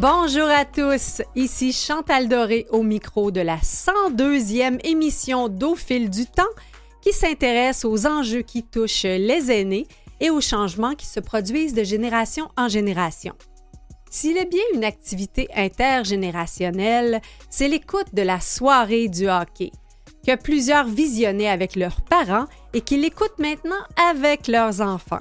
Bonjour à tous, ici Chantal Doré au micro de la 102e émission d'Au fil du temps qui s'intéresse aux enjeux qui touchent les aînés et aux changements qui se produisent de génération en génération. S'il est bien une activité intergénérationnelle, c'est l'écoute de la soirée du hockey, que plusieurs visionnaient avec leurs parents et qui l'écoutent maintenant avec leurs enfants.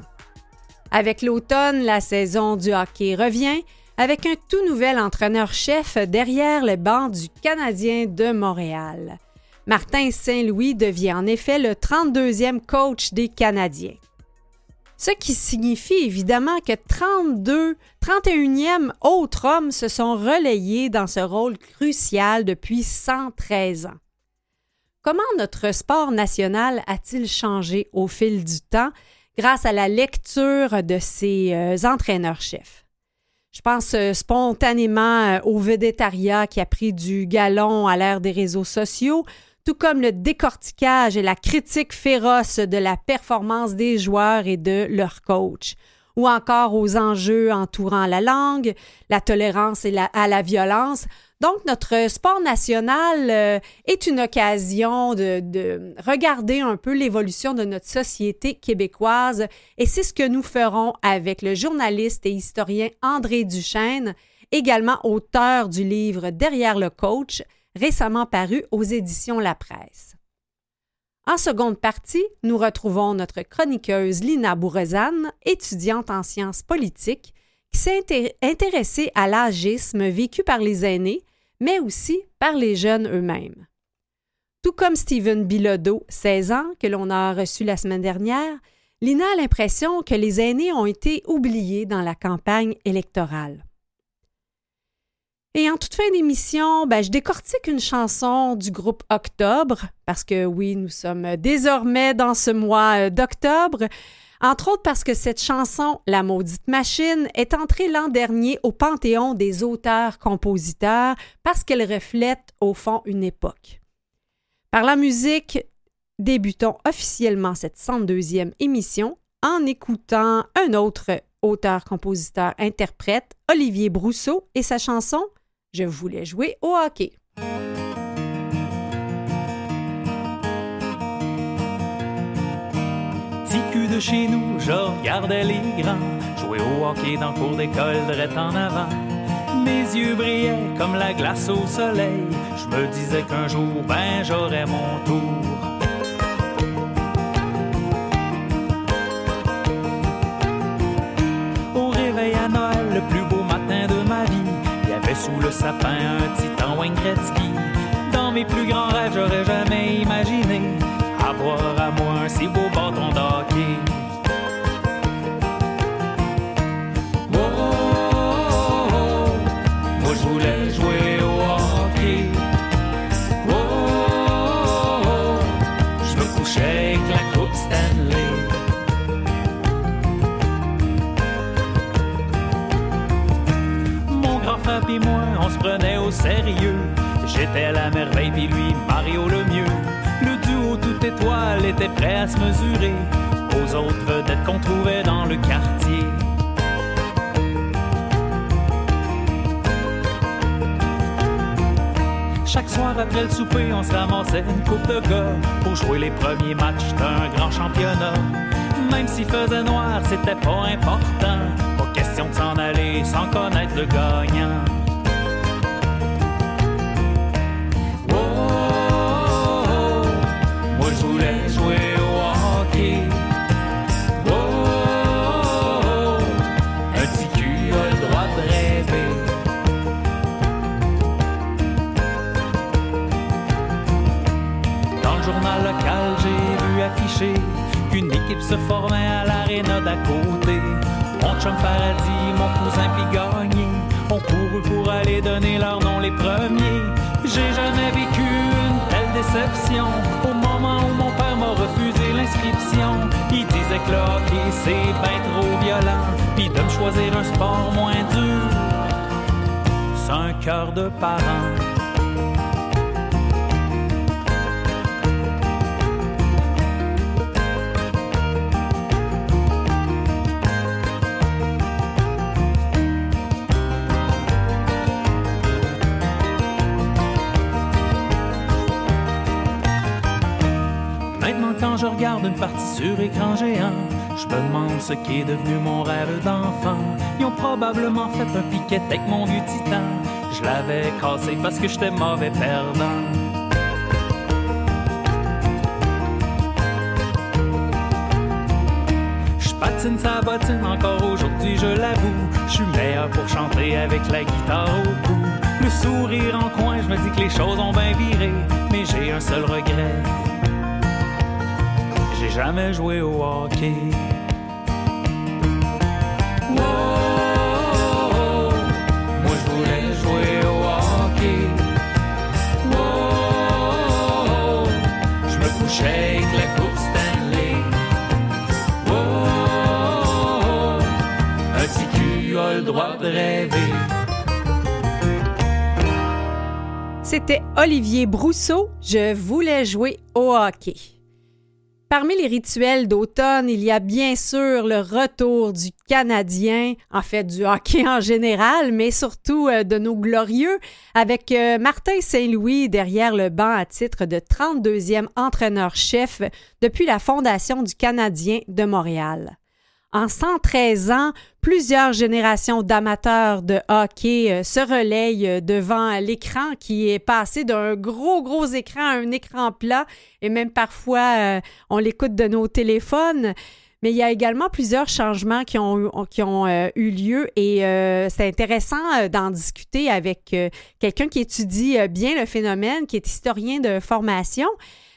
Avec l'automne, la saison du hockey revient avec un tout nouvel entraîneur-chef derrière les bancs du Canadien de Montréal. Martin Saint-Louis devient en effet le 32e coach des Canadiens. Ce qui signifie évidemment que 32, 31e autres hommes se sont relayés dans ce rôle crucial depuis 113 ans. Comment notre sport national a-t-il changé au fil du temps grâce à la lecture de ses euh, entraîneurs-chefs? Je pense euh, spontanément euh, au végétariat qui a pris du galon à l'ère des réseaux sociaux, tout comme le décortiquage et la critique féroce de la performance des joueurs et de leurs coachs, ou encore aux enjeux entourant la langue, la tolérance et à la violence, donc, notre sport national euh, est une occasion de, regarder un peu l'évolution de notre société québécoise et c'est ce que nous ferons avec le journaliste et historien André Duchesne, également auteur du livre Derrière le coach, récemment paru aux éditions La Presse. En seconde partie, nous retrouvons notre chroniqueuse Lina Bourrezane, étudiante en sciences politiques, qui s'est intéressée à l'agisme vécu par les aînés mais aussi par les jeunes eux-mêmes. Tout comme Stephen Bilodeau, 16 ans, que l'on a reçu la semaine dernière, Lina a l'impression que les aînés ont été oubliés dans la campagne électorale. Et en toute fin d'émission, ben, je décortique une chanson du groupe Octobre, parce que oui, nous sommes désormais dans ce mois euh, d'octobre, entre autres parce que cette chanson, La maudite machine, est entrée l'an dernier au panthéon des auteurs-compositeurs parce qu'elle reflète au fond une époque. Par la musique, débutons officiellement cette 102e émission en écoutant un autre auteur-compositeur-interprète, Olivier Brousseau, et sa chanson Je voulais jouer au hockey. De chez nous, je regardais les grands jouer au hockey dans le cours d'école direct en avant. Mes yeux brillaient comme la glace au soleil. Je me disais qu'un jour, ben, j'aurais mon tour. Au réveil à Noël, le plus beau matin de ma vie, il y avait sous le sapin un titan Wayne Gretzky. Dans mes plus grands rêves, j'aurais jamais imaginé avoir à moi un si beau bâton d'hockey. Oh, moi je voulais jouer au hockey. Oh, je me couchais avec la coupe Stanley. Mon grand frère et moi, on se prenait au sérieux. J'étais la merveille puis lui aux autres vedettes qu'on trouvait dans le quartier. Chaque soir après le souper, on se ramassait une coupe de gars pour jouer les premiers matchs d'un grand championnat. Même s'il faisait noir, c'était pas important. Pas question de s'en aller sans connaître le gagnant. Qu'une équipe se formait à l'aréna d'à côté. Mon chum paradis, mon cousin puis gagné, ont couru pour aller donner leur nom les premiers. J'ai jamais vécu une telle déception au moment où mon père m'a refusé l'inscription. Il disait que le c'est bien trop violent, puis de me choisir un sport moins dur. C'est un cœur de parent quand je regarde une partie sur écran géant. Je me demande ce qui est devenu mon rêve d'enfant. Ils ont probablement fait un piquet avec mon vieux titan. Je l'avais cassé parce que j'étais mauvais perdant. Je patine sa bottine encore aujourd'hui, je l'avoue. Je suis meilleur pour chanter avec la guitare au cou. Le sourire en coin, je me dis que les choses ont bien viré, mais j'ai un seul regret. J'ai jamais joué au hockey. Moi je voulais jouer au hockey. Je me couchais avec la coupe Stanley. Wow, un petit cul le droit de rêver. C'était Olivier Brousseau. Je voulais jouer au hockey. Parmi les rituels d'automne, il y a bien sûr le retour du Canadien, en fait du hockey en général, mais surtout euh, de nos glorieux, avec euh, Martin Saint-Louis derrière le banc à titre de 32e entraîneur-chef depuis la fondation du Canadien de Montréal. En 113 ans, plusieurs générations d'amateurs de hockey euh, se relayent euh, devant l'écran qui est passé d'un gros, gros écran à un écran plat et même parfois euh, on l'écoute de nos téléphones. Mais il y a également plusieurs changements qui ont, qui ont eu lieu et c'est intéressant d'en discuter avec quelqu'un qui étudie bien le phénomène, qui est historien de formation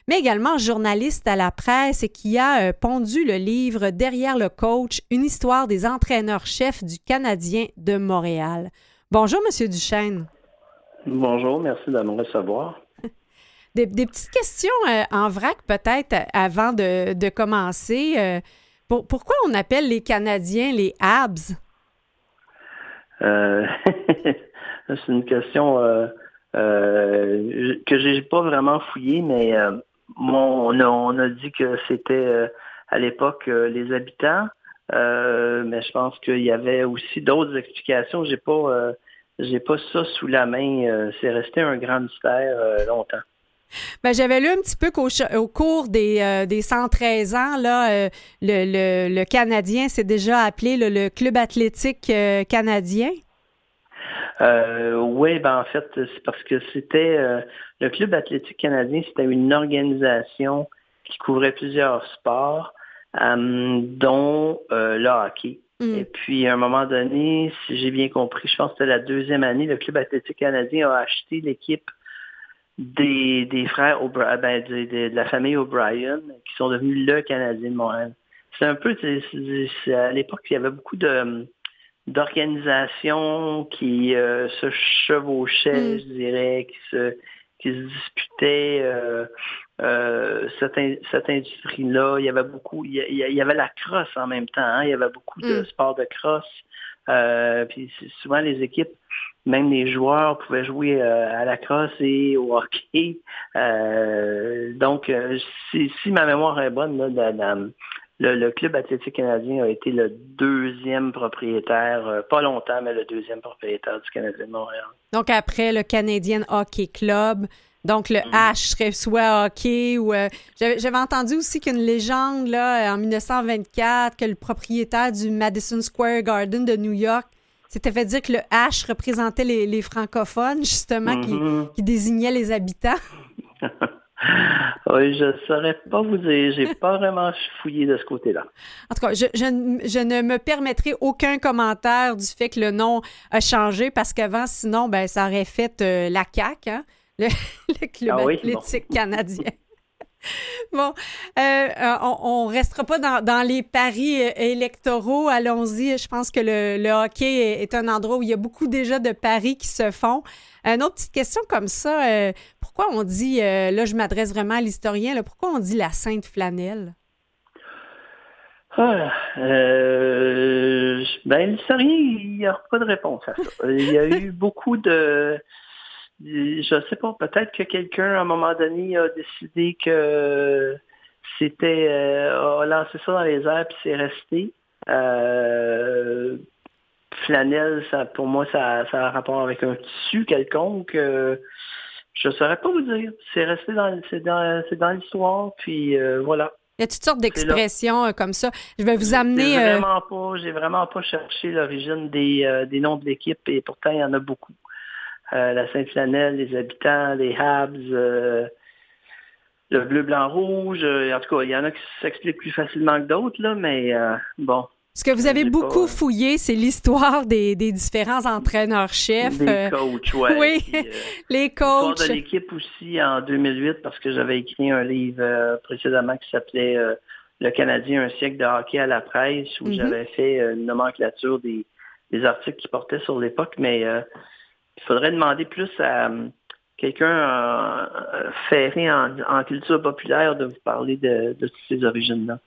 mais également journaliste à la presse et qui a euh, pondu le livre Derrière le coach, une histoire des entraîneurs-chefs du Canadien de Montréal. Bonjour, Monsieur Duchesne. Bonjour, merci de me recevoir. Des, petites questions euh, en vrac peut-être avant de, commencer. Euh, pourquoi on appelle les Canadiens les Habs? C'est une question que j'ai pas vraiment fouillée, mais on, a, dit que c'était euh, à l'époque euh, les habitants, euh, mais je pense qu'il y avait aussi d'autres explications. J'ai pas, j'ai pas ça sous la main. c'est resté un grand mystère longtemps. Ben, j'avais lu un petit peu qu'au au cours des, des 113 ans, là, le, Canadien s'est déjà appelé le Club athlétique canadien. Euh, oui, ben en fait, c'est parce que c'était euh, le Club athlétique canadien, c'était une organisation qui couvrait plusieurs sports, euh, dont le hockey. Mm. Et puis, à un moment donné, si j'ai bien compris, je pense que c'était la deuxième année, le Club athlétique canadien a acheté l'équipe des, des frères ben, de, la famille O'Brien, qui sont devenus le Canadien de Montréal. C'est un peu, c'est, à l'époque, il y avait beaucoup de d'organisations qui euh, se chevauchaient, mm. je dirais, qui se, qui se disputaient euh, euh, cette, industrie-là. Il y avait beaucoup, il y, avait la crosse en même temps, hein. il y avait beaucoup de mm. sports de crosse. puis souvent les équipes, même les joueurs pouvaient jouer à la crosse et au hockey. donc, si, si, ma mémoire est bonne, là, le, Club athlétique canadien a été le deuxième propriétaire, euh, pas longtemps, mais le deuxième propriétaire du Canadien de Montréal. Donc après le Canadian Hockey Club, donc le mm. H serait soit hockey ou euh, j'avais entendu aussi qu'une légende là en 1924 que le propriétaire du Madison Square Garden de New York s'était fait dire que le H représentait les, francophones justement qui, mm-hmm. qui désignait les habitants? Oui, je ne saurais pas vous dire. J'ai pas vraiment fouillé de ce côté-là. En tout cas, je, ne me permettrai aucun commentaire du fait que le nom a changé parce qu'avant, sinon, ben, ça aurait fait euh, la CAQ, hein, le, Club ah athlétique canadien. Bon, euh, euh, on, ne restera pas dans, les paris électoraux. Allons-y. Je pense que le, hockey est, un endroit où il y a beaucoup déjà de paris qui se font. Une autre petite question comme ça, euh, pourquoi on dit, euh, là je m'adresse vraiment à l'historien, pourquoi on dit la Sainte Flanelle? Ah, euh, ben, l'historien, il n'y a pas de réponse à ça. Il y a eu beaucoup de... Je sais pas, peut-être que quelqu'un, à un moment donné, a décidé que c'était... a lancé ça dans les airs, puis c'est resté flanelle, ça, pour moi, ça, ça, a un rapport avec un tissu quelconque. Euh, Je ne saurais pas vous dire. C'est resté dans, dans, dans l'histoire, puis voilà. Il y a toutes sortes d'expressions comme ça. Je vais vous amener. J'ai vraiment pas, j'ai vraiment pas cherché l'origine des, des noms de l'équipe et pourtant il y en a beaucoup. La Sainte-Flanelle, les habitants, les Habs, le bleu, blanc, rouge. en tout cas, il y en a qui s'expliquent plus facilement que d'autres, là, mais bon, ce que vous avez beaucoup fouillé, c'est l'histoire des, différents entraîneurs-chefs. Des euh, coachs, ouais. oui, euh, les coachs. de l'équipe aussi en 2008 parce que j'avais écrit un livre euh, précédemment qui s'appelait Le Canadien, un siècle de hockey à la presse où mhm. j'avais fait une nomenclature des, articles qui portaient sur l'époque, mais il faudrait demander plus à quelqu'un ferré en, culture populaire de vous parler de, de toutes ces origines-là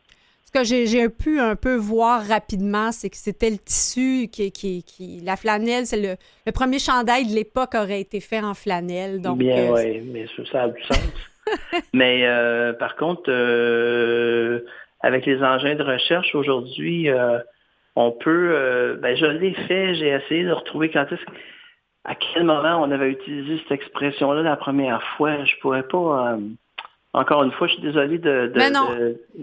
que j'ai pu un peu voir rapidement, c'est que c'était le tissu qui, qui, la flanelle, c'est le, premier chandail de l'époque aurait été fait en flanelle. Donc, Bien, euh, oui, mais ça a du sens. mais euh, par contre, euh, avec les engins de recherche aujourd'hui, on peut, ben, je l'ai fait, j'ai essayé de retrouver quand est-ce à quel moment on avait utilisé cette expression-là la première fois? Je pourrais pas encore une fois, je suis désolé de. Mais non.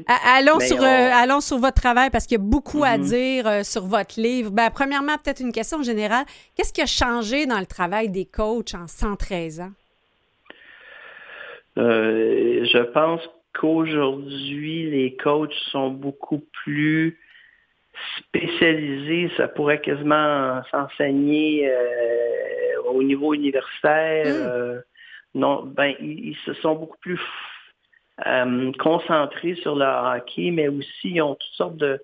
Allons, sur, euh, allons sur votre travail parce qu'il y a beaucoup à mhm. dire euh, sur votre livre. Ben, premièrement, peut-être une question générale. Qu'est-ce qui a changé dans le travail des coachs en 113 ans? Euh, je pense qu'aujourd'hui, les coachs sont beaucoup plus spécialisés. Ça pourrait quasiment s'enseigner au niveau universitaire. Hmm. non, ben, ils, se sont beaucoup plus euh, concentrés sur le hockey, mais aussi ils ont toutes sortes de,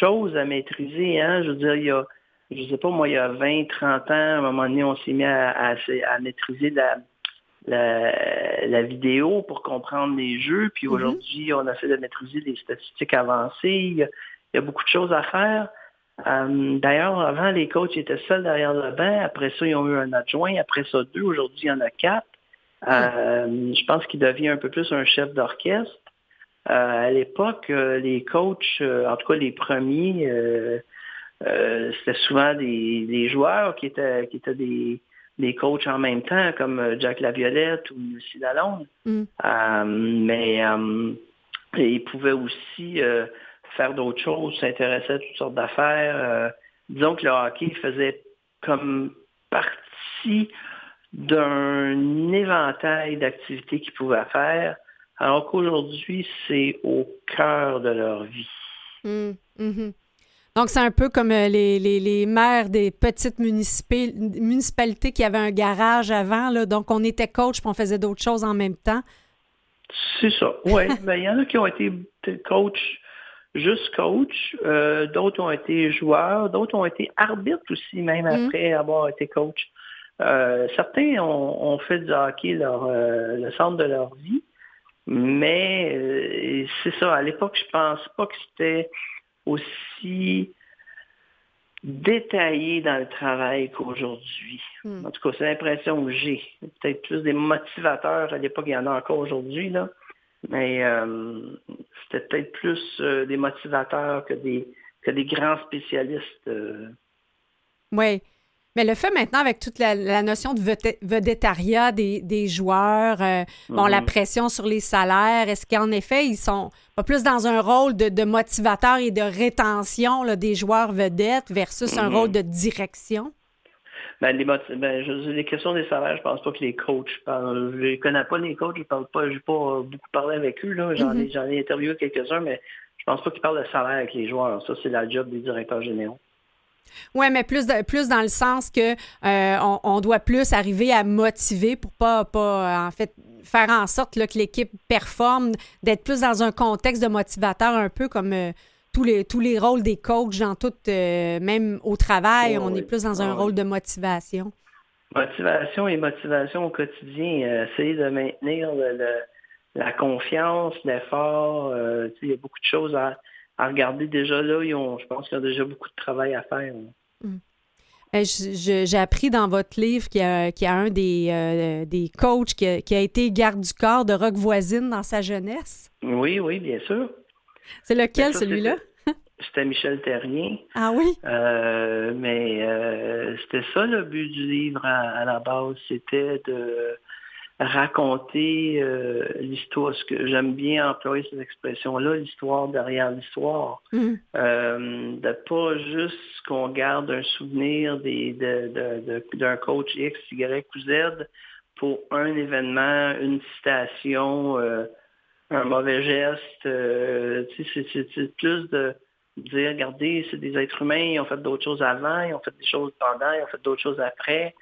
choses à maîtriser. Hein? Je veux dire, il y a, je sais pas, moi, il y a 20, 30 ans, à un moment donné, on s'est mis à, maîtriser la, la, vidéo pour comprendre les jeux. Puis mm-hmm. aujourd'hui, on essaie de maîtriser les statistiques avancées. Il y a, beaucoup de choses à faire. Euh, d'ailleurs, avant, les coachs étaient seuls derrière le banc. Après ça, ils ont eu un adjoint. Après ça, deux. Aujourd'hui, il y en a quatre. Euh, je pense qu'il devient un peu plus un chef d'orchestre. Euh, à l'époque, les coachs, en tout cas les premiers, c'était souvent des, joueurs qui étaient, qui étaient des, des coachs en même temps, comme Jack Laviolette ou Lucie Lalonde. Mm. mais ils pouvaient aussi faire d'autres choses, s'intéresser à toutes sortes d'affaires. disons que le hockey faisait comme partie d'un éventail d'activités qu'ils pouvaient faire, alors qu'aujourd'hui, c'est au cœur de leur vie. Mmh, mmh. Donc, c'est un peu comme euh, les, les, maires des petites municipalités qui avaient un garage avant. Là, donc, on était coach puis on faisait d'autres choses en même temps. C'est ça, oui. Ben, il y en a qui ont été coach, juste coach. Euh, d'autres ont été joueurs. D'autres ont été arbitres aussi, même mmh. après avoir été coach. Euh, certains ont, fait du hockey leur, euh, le centre de leur vie, mais c'est ça, à l'époque, je pense pas que c'était aussi détaillé dans le travail qu'aujourd'hui. Hmm. En tout cas, c'est l'impression que j'ai. Peut-être plus des motivateurs, à l'époque, il y en a encore aujourd'hui, là. Mais c'était peut-être plus des motivateurs que des, que des grands spécialistes. Oui. Mais le fait maintenant avec toute la, notion de vedettariat des, des joueurs, euh, bon, la mhm. pression sur les salaires, est-ce qu'en effet, ils sont pas plus dans un rôle de, de motivateur et de rétention là, des joueurs vedettes versus un rôle mhm. de direction? Ben, les, ben, je, les questions des salaires, je pense pas que les coachs parlent. Je ne connais pas les coachs, je parle pas, j'ai pas beaucoup parlé avec eux. J'en, ai, mhm. j'en ai interviewé quelques-uns, mais je pense pas qu'ils parlent de salaire avec les joueurs. Ça, c'est la job des directeurs généraux. Oui, mais plus, plus dans le sens que euh, on, doit plus arriver à motiver pour pas, pas en fait faire en sorte que l'équipe performe, d'être plus dans un contexte de motivateur un peu comme euh, tous, les, tous les rôles des coachs dans tout, euh, même au travail, on est plus dans un rôle de motivation. Motivation et motivation au quotidien, essayer de maintenir la confiance, l'effort, il y a beaucoup de choses à, à regarder déjà là, je pense qu'il y a déjà beaucoup de travail à faire. Hmm. Ben, j'ai appris dans votre livre qu'il y a, un des, euh, des coachs qui a, été garde du corps de Rock Voisine dans sa jeunesse. Oui, oui, bien sûr. C'est lequel, ben, celui-là? C'était Michel Terrien. Ah oui? Euh, mais euh, c'était ça le but du livre à, la base, c'était de raconter euh, l'histoire, ce que j'aime bien employer cette expression-là, l'histoire derrière l'histoire. Mm. Euh, de pas juste qu'on garde un souvenir des, de, d'un coach X, Y ou Z pour un événement, une citation, un mauvais geste. Euh, c'est, plus de dire, regardez, c'est des êtres humains, ils ont fait d'autres choses avant, ils ont fait des choses pendant, ils ont fait d'autres choses après.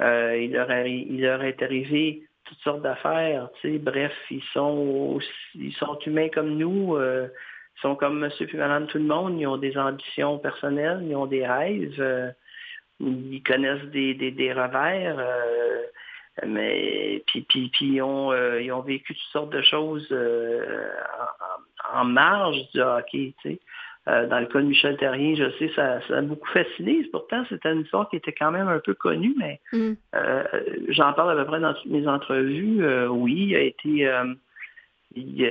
Euh, il, leur est arrivé toutes sortes d'affaires. Bref, ils sont ils sont humains comme nous. Euh, ils sont comme monsieur et madame tout le monde. Ils ont des ambitions personnelles, ils ont des rêves. Euh, ils connaissent des, des, des revers. Mais puis, puis, puis ils, ont, euh, ils ont vécu toutes sortes de choses euh, en, en, marge du hockey. Tu sais. Euh, dans le cas de Michel Terrien, je sais, ça, ça a beaucoup fasciné. Pourtant, c'était une histoire qui était quand même un peu connue, mais Mm. euh, j'en parle à peu près dans toutes mes entrevues. Euh, oui, il a été. euh, il-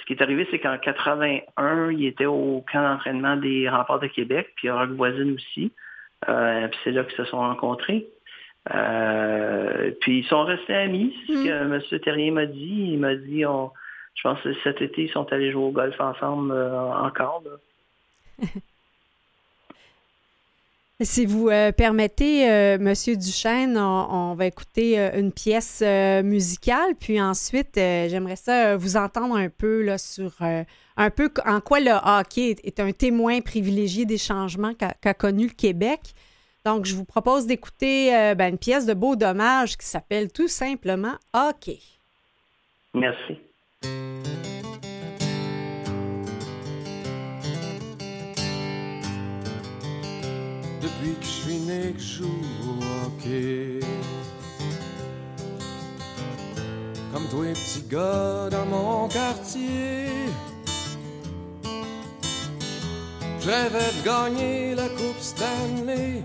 ce qui est arrivé, c'est qu'en 81, il était au camp d'entraînement des remparts de Québec, puis à Roque-Voisine aussi. Euh, puis c'est là qu'ils se sont rencontrés. Euh, puis ils sont restés amis, c'est ce Mm. que M. Terrien m'a dit. Il m'a dit, on, je pense que cet été, ils sont allés jouer au golf ensemble euh, encore. là. Si vous euh, permettez, euh, Monsieur Duchesne, on, on va écouter euh, une pièce musicale, puis ensuite, j'aimerais ça vous entendre un peu là, sur un peu en quoi le hockey est, est un témoin privilégié des changements qu'a qu'a connu le Québec. Donc, je vous propose d'écouter euh, ben, une pièce de beau dommage qui s'appelle tout simplement Hockey. Merci. Depuis que je suis né que je joue au hockey Comme tous les petits gars dans mon quartier Je rêvais de gagner la Coupe Stanley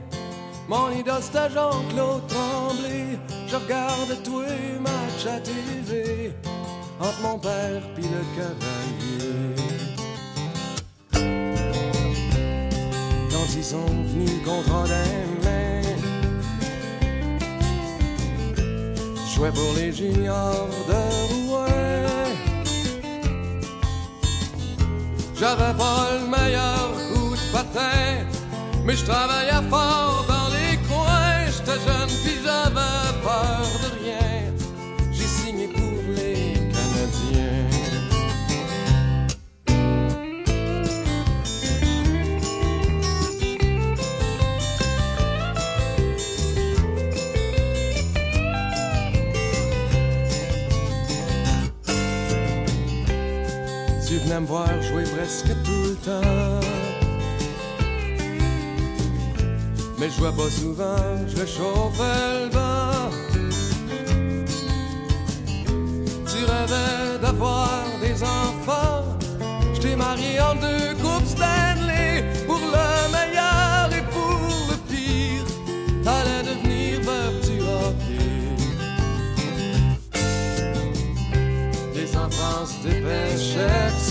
Mon idole c'était Jean-Claude Tremblay Je regardais tous les matchs à TV Entre mon père puis le cavalier quand ils sont venus contre mains. Je jouais pour les juniors de Rouen. J'avais pas le meilleur coup de patin, mais je travaillais fort me voir jouer presque tout le temps. Mais je jouais pas souvent, je chauffais le vent. Tu rêvais d'avoir des enfants. Je t'ai marié en deux coupes Stanley. Pour le meilleur et pour le pire, t'allais devenir veuve du hockey. Les enfants se dépêchaient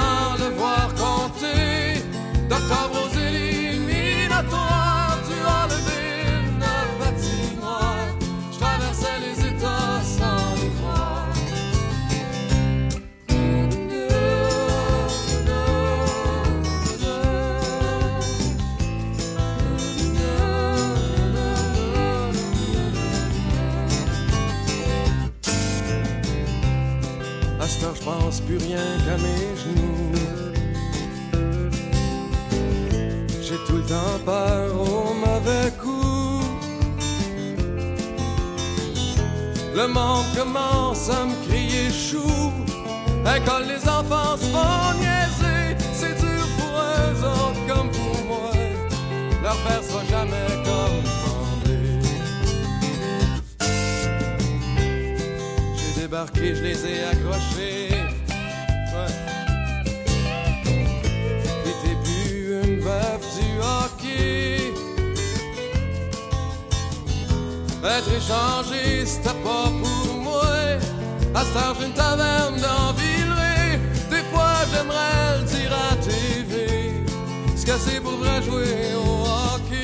plus rien qu'à mes genoux. J'ai tout le temps peur au mauvais coup. Le monde commence à me crier chou. Quand les enfants se font niaiser, c'est dur pour eux autres comme pour moi. Leur père sera jamais comme demandé. J'ai débarqué, je les ai accrochés. Être échangé, c'était pas pour moi. À j'ai une taverne dans. Des fois, j'aimerais le dire à TV. Ce que c'est pour vrai jouer au hockey.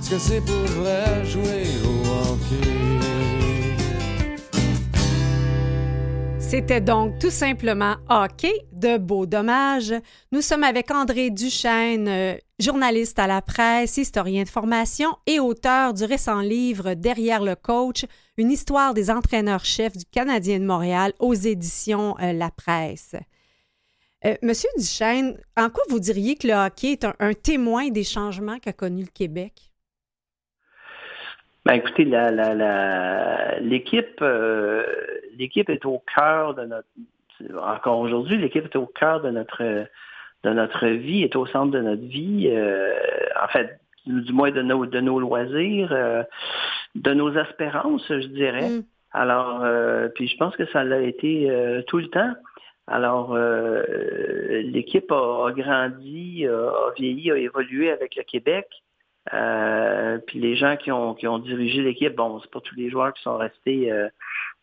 Ce que c'est pour vrai jouer au hockey. C'était donc tout simplement Hockey de Beau Dommage. Nous sommes avec André Duchesne, euh, journaliste à la presse, historien de formation et auteur du récent livre Derrière le coach, une histoire des entraîneurs-chefs du Canadien de Montréal aux éditions euh, La Presse. Euh, Monsieur Duchesne, en quoi vous diriez que le hockey est un, témoin des changements qu'a connu le Québec? Ben, écoutez, l'équipe l'équipe est au cœur de notre encore aujourd'hui, l'équipe est au cœur de notre de notre vie, est au centre de notre vie. Euh, en fait, du moins de nos de nos loisirs, euh, de nos espérances, je dirais. Mm. Alors, euh, puis je pense que ça l'a été tout le temps. Alors, l'équipe a, grandi, a vieilli, a évolué avec le Québec. Puis les gens qui ont qui ont dirigé l'équipe, bon, c'est pas tous les joueurs qui sont restés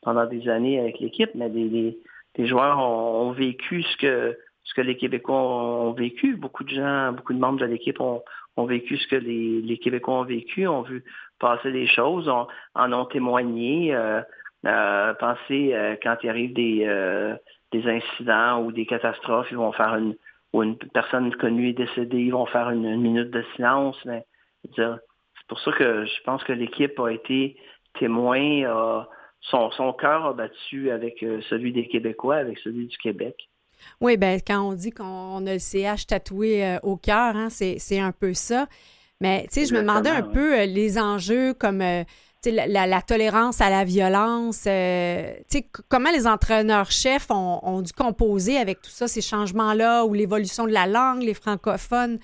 pendant des années avec l'équipe, mais des, joueurs ont, vécu ce que ce que les Québécois ont, vécu. Beaucoup de gens, beaucoup de membres de l'équipe ont, vécu ce que les, Québécois ont vécu, ont vu passer des choses, en ont témoigné. Euh, euh, pensez euh, quand il arrive des, des incidents ou des catastrophes, ils vont faire une ou une personne connue est décédée, ils vont faire une, minute de silence. Mais c'est pour ça que je pense que l'équipe a été témoin, son, son cœur a battu avec euh, celui des Québécois, avec celui du Québec. Oui, ben quand on dit qu'on a le CH tatoué euh, au cœur, hein, c'est un peu ça. Mais tu sais, je me demandais un peu euh, les enjeux comme la, la, tolérance à la violence. tu sais, comment les entraîneurs-chefs ont, ont, dû composer avec tout ça, ces changements-là, ou l'évolution de la langue, les francophones?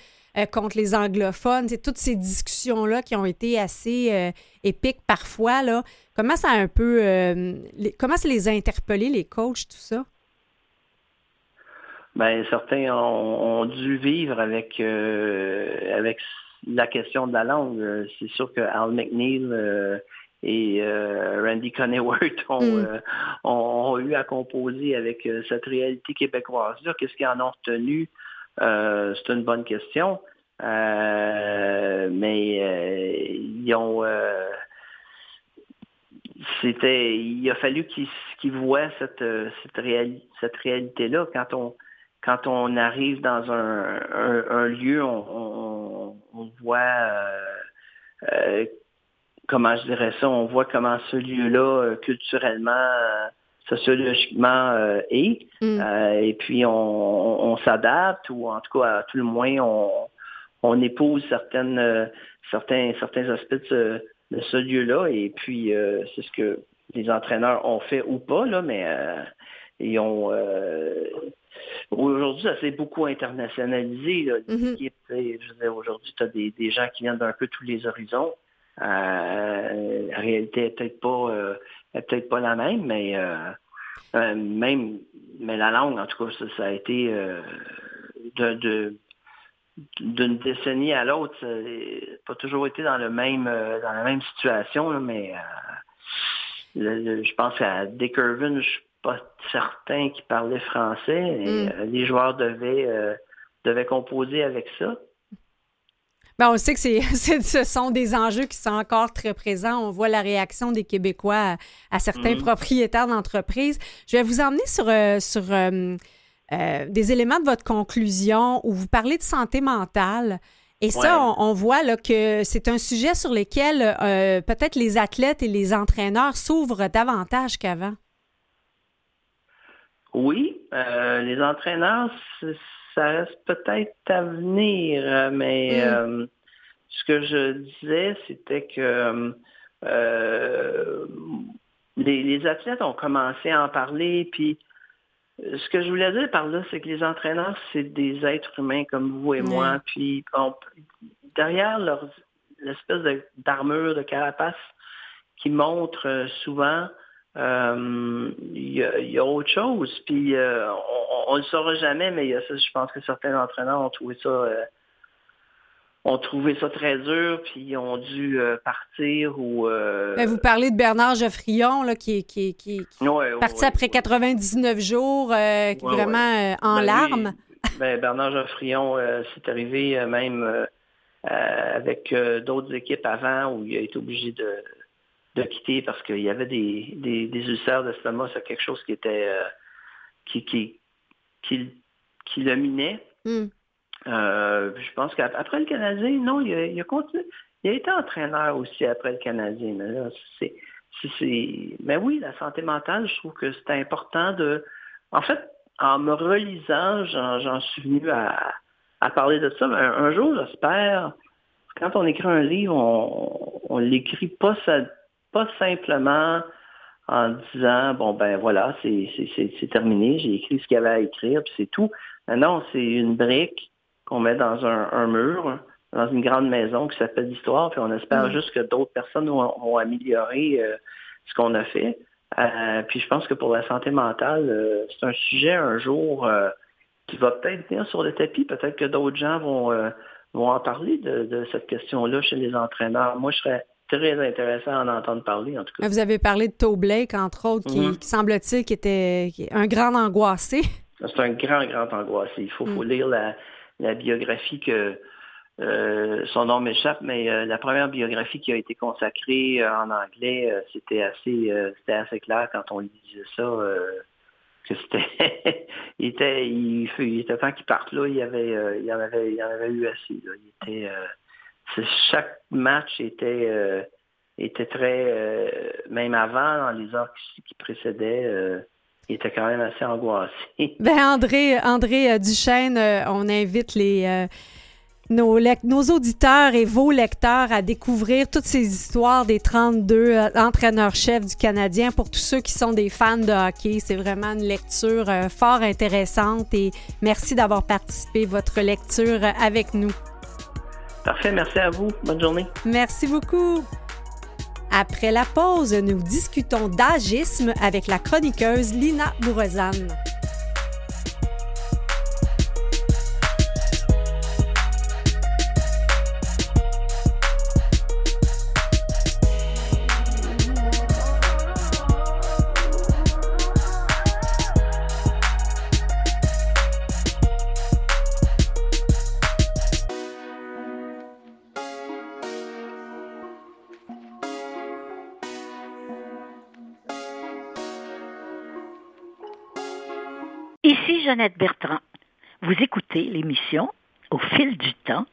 Contre les anglophones, toutes ces discussions-là qui ont été assez épiques parfois. Là. Comment ça a un peu. Euh, comment ça les a interpellés, les coachs, tout ça? Bien, certains ont, dû vivre avec, euh, avec la question de la langue. C'est sûr que Al McNeil euh, et Randy Coneyworth hmm. ont, eu à composer avec cette réalité québécoise-là. Qu'est-ce qu'ils en ont retenu? C'est une bonne question. mais ils ont c'était, il a fallu qu'ils voient cette, euh, cette, cette réalité-là. Quand on, quand on arrive dans un, lieu, on, on, voit euh, euh, comment je dirais ça, on voit comment ce lieu-là, culturellement, sociologiquement est. Mm. et puis on, s'adapte, ou en tout cas, à tout le moins, on, on épouse certaines, certains, certains aspects de de ce lieu-là. Et puis, euh, c'est ce que les entraîneurs ont fait ou pas, là, mais euh, ils ont... Euh, aujourd'hui, ça s'est beaucoup internationalisé. Là, mm-hmm. Aujourd'hui, tu as des, des, gens qui viennent d'un peu tous les horizons. la réalité est peut-être pas peut-être pas la même, mais même mais la langue, en tout cas, ça, a été de, de d'une décennie à l'autre, pas toujours été dans le même euh, dans la même situation, mais euh, je pense à Dick Irvin, je suis pas certain qu'il parlait français. Et, mm. euh, les joueurs devaient devaient composer avec ça. Ben, on sait que c'est, ce sont des enjeux qui sont encore très présents. On voit la réaction des Québécois à, certains mm. propriétaires d'entreprises. Je vais vous emmener sur, sur euh, des éléments de votre conclusion où vous parlez de santé mentale. Et ça, on, voit là, que c'est un sujet sur lequel euh, peut-être les athlètes et les entraîneurs s'ouvrent davantage qu'avant. Oui, euh, les entraîneurs, ça reste peut-être à venir, mais mm. ce que je disais, c'était que les, les, athlètes ont commencé à en parler, puis ce que je voulais dire par là, c'est que les entraîneurs, c'est des êtres humains comme vous et moi. Puis derrière leur l'espèce d'armure, de, carapace qui montre euh, souvent, euh, il y, a autre chose. Puis euh, on ne le saura jamais, mais y a ça, je pense que certains entraîneurs ont trouvé ça ont trouvé ça très dur, puis ont dû euh, partir ou... Euh, ben, vous parlez de Bernard Geoffrion, là, qui, qui, qui, est parti après 99 jours, euh, qui est vraiment en ben, larmes. Ben, Bernard Geoffrion, c'est arrivé même avec d'autres équipes avant où il a été obligé de, de quitter parce qu'il y avait des, des, des ulcères d'estomac, c'est quelque chose qui était... qui, qui, qui, qui le minait. Hmm. Euh, je pense qu'après le Canadien, non, il a, il a, continué. Il a été entraîneur aussi après le Canadien. Mais là, c'est. Mais oui, la santé mentale, je trouve que c'est important de. En fait, en me relisant, j'en suis venu à, à, parler de ça. Mais un, jour, j'espère, quand on écrit un livre, on ne l'écrit pas, pas simplement en disant bon ben voilà, c'est terminé, j'ai écrit ce qu'il y avait à écrire, puis c'est tout. Non, c'est une brique qu'on met dans un, mur, dans une grande maison qui s'appelle l'histoire, puis on espère mm. juste que d'autres personnes vont, améliorer euh, ce qu'on a fait. Euh, puis je pense que pour la santé mentale, euh, c'est un sujet un jour qui va peut-être venir sur le tapis. Peut-être que d'autres gens vont, vont en parler de, cette question-là chez les entraîneurs. Moi, je serais très intéressant à en entendre parler, en tout cas. Vous avez parlé de Toe Blake, entre autres, qui, mm-hmm. semble-t-il était un grand angoissé. C'est un grand, grand angoissé. Il faut, faut mm. lire la, la biographie que euh, son nom m'échappe, mais euh, la première biographie qui a été consacrée euh, en anglais, c'était assez c'était assez clair quand on lisait ça que c'était il était il, il, était temps qu'il parte là, il y avait il y en avait il y en avait eu assez. Il était chaque match était était très même avant dans les heures qui, qui précédaient il était quand même assez angoissé. Ben André, André euh, Duchesne, euh, on invite les euh, nos, nos, auditeurs et vos lecteurs à découvrir toutes ces histoires des 32 entraîneurs-chefs du Canadien. Pour tous ceux qui sont des fans de hockey, c'est vraiment une lecture fort intéressante et merci d'avoir participé votre lecture avec nous. Merci à vous. Bonne journée. Merci beaucoup. Après la pause, nous discutons d'agisme avec la chroniqueuse Lina Bourrezane. Jeannette Bertrand. Vous écoutez l'émission Au fil du temps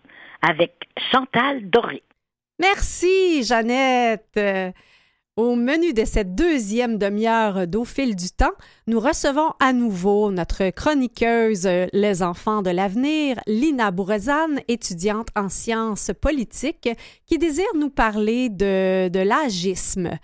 avec Chantal Doré. Merci, Jeannette. Au menu de cette deuxième demi-heure d'Au fil du temps, nous recevons à nouveau notre chroniqueuse Les enfants de l'avenir, Lina Bourezane, étudiante en sciences politiques, qui désire nous parler de, de l'agisme.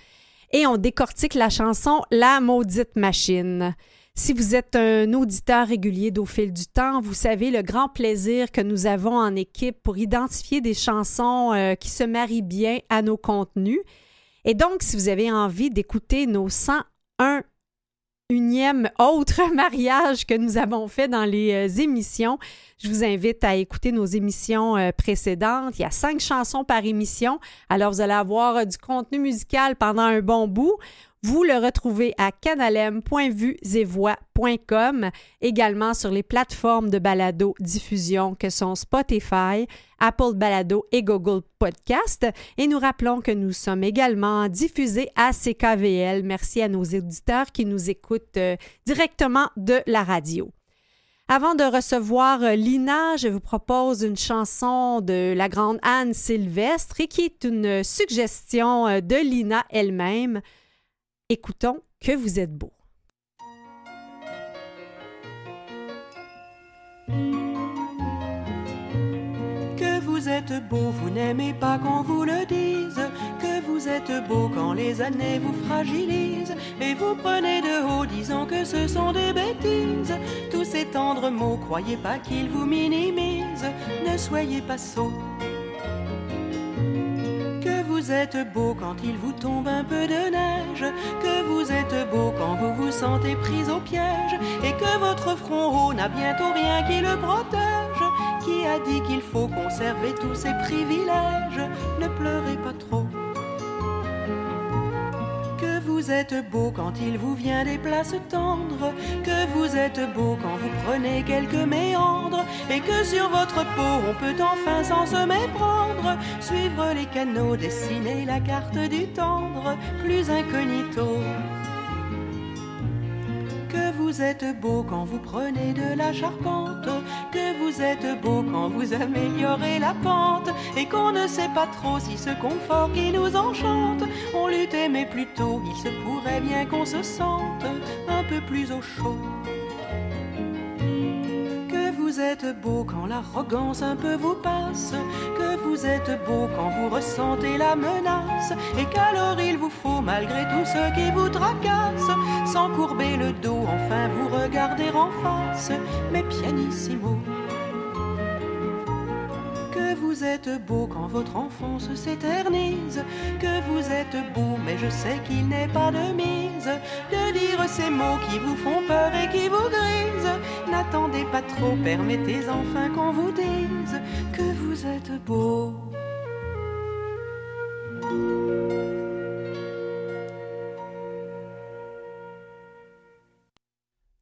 Et on décortique la chanson La maudite machine. Si vous êtes un auditeur régulier d'Au fil du temps, vous savez le grand plaisir que nous avons en équipe pour identifier des chansons euh, qui se marient bien à nos contenus. Et donc, si vous avez envie d'écouter nos 101 unième autre mariage que nous avons fait dans les euh, émissions. Je vous invite à écouter nos émissions euh, précédentes. Il y a cinq chansons par émission. Alors, vous allez avoir du contenu musical pendant un bon bout. Vous le retrouvez à canalem.vuesetvoix.com, également sur les plateformes de balado diffusion que sont Spotify, Apple Balado et Google Podcast. Et nous rappelons que nous sommes également diffusés à CKVL. Merci à nos éditeurs qui nous écoutent euh, directement de la radio. Avant de recevoir euh, Lina, je vous propose une chanson de la grande Anne Sylvestre et qui est une suggestion euh, de Lina elle-même. Écoutons Que vous êtes beau. Que vous êtes beau, vous n'aimez pas qu'on vous le dise. Que vous êtes beau quand les années vous fragilisent. Et vous prenez de haut, disant que ce sont des bêtises. Tous ces tendres mots, croyez pas qu'ils vous minimisent. Ne soyez pas sots vous êtes beau quand il vous tombe un peu de neige, que vous êtes beau quand vous vous sentez pris au piège, et que votre front haut n'a bientôt rien qui le protège. Qui a dit qu'il faut conserver tous ses privilèges Ne pleurez pas trop vous êtes beau quand il vous vient des places tendres, que vous êtes beau quand vous prenez quelques méandres, et que sur votre peau on peut enfin sans se méprendre, suivre les canaux, dessiner la carte du tendre, plus incognito que vous êtes beau quand vous prenez de la charpente, que vous êtes beau quand vous améliorez la pente, et qu'on ne sait pas trop si ce confort qui nous enchante, on l'eût aimé plus tôt, il se pourrait bien qu'on se sente un peu plus au chaud vous êtes beau quand l'arrogance un peu vous passe, que vous êtes beau quand vous ressentez la menace, et qu'alors il vous faut, malgré tout ce qui vous tracasse, sans courber le dos, enfin vous regarder en face, mais pianissimo vous êtes beau quand votre enfance s'éternise, que vous êtes beau, mais je sais qu'il n'est pas de mise de dire ces mots qui vous font peur et qui vous grisent. N'attendez pas trop, permettez enfin qu'on vous dise que vous êtes beau.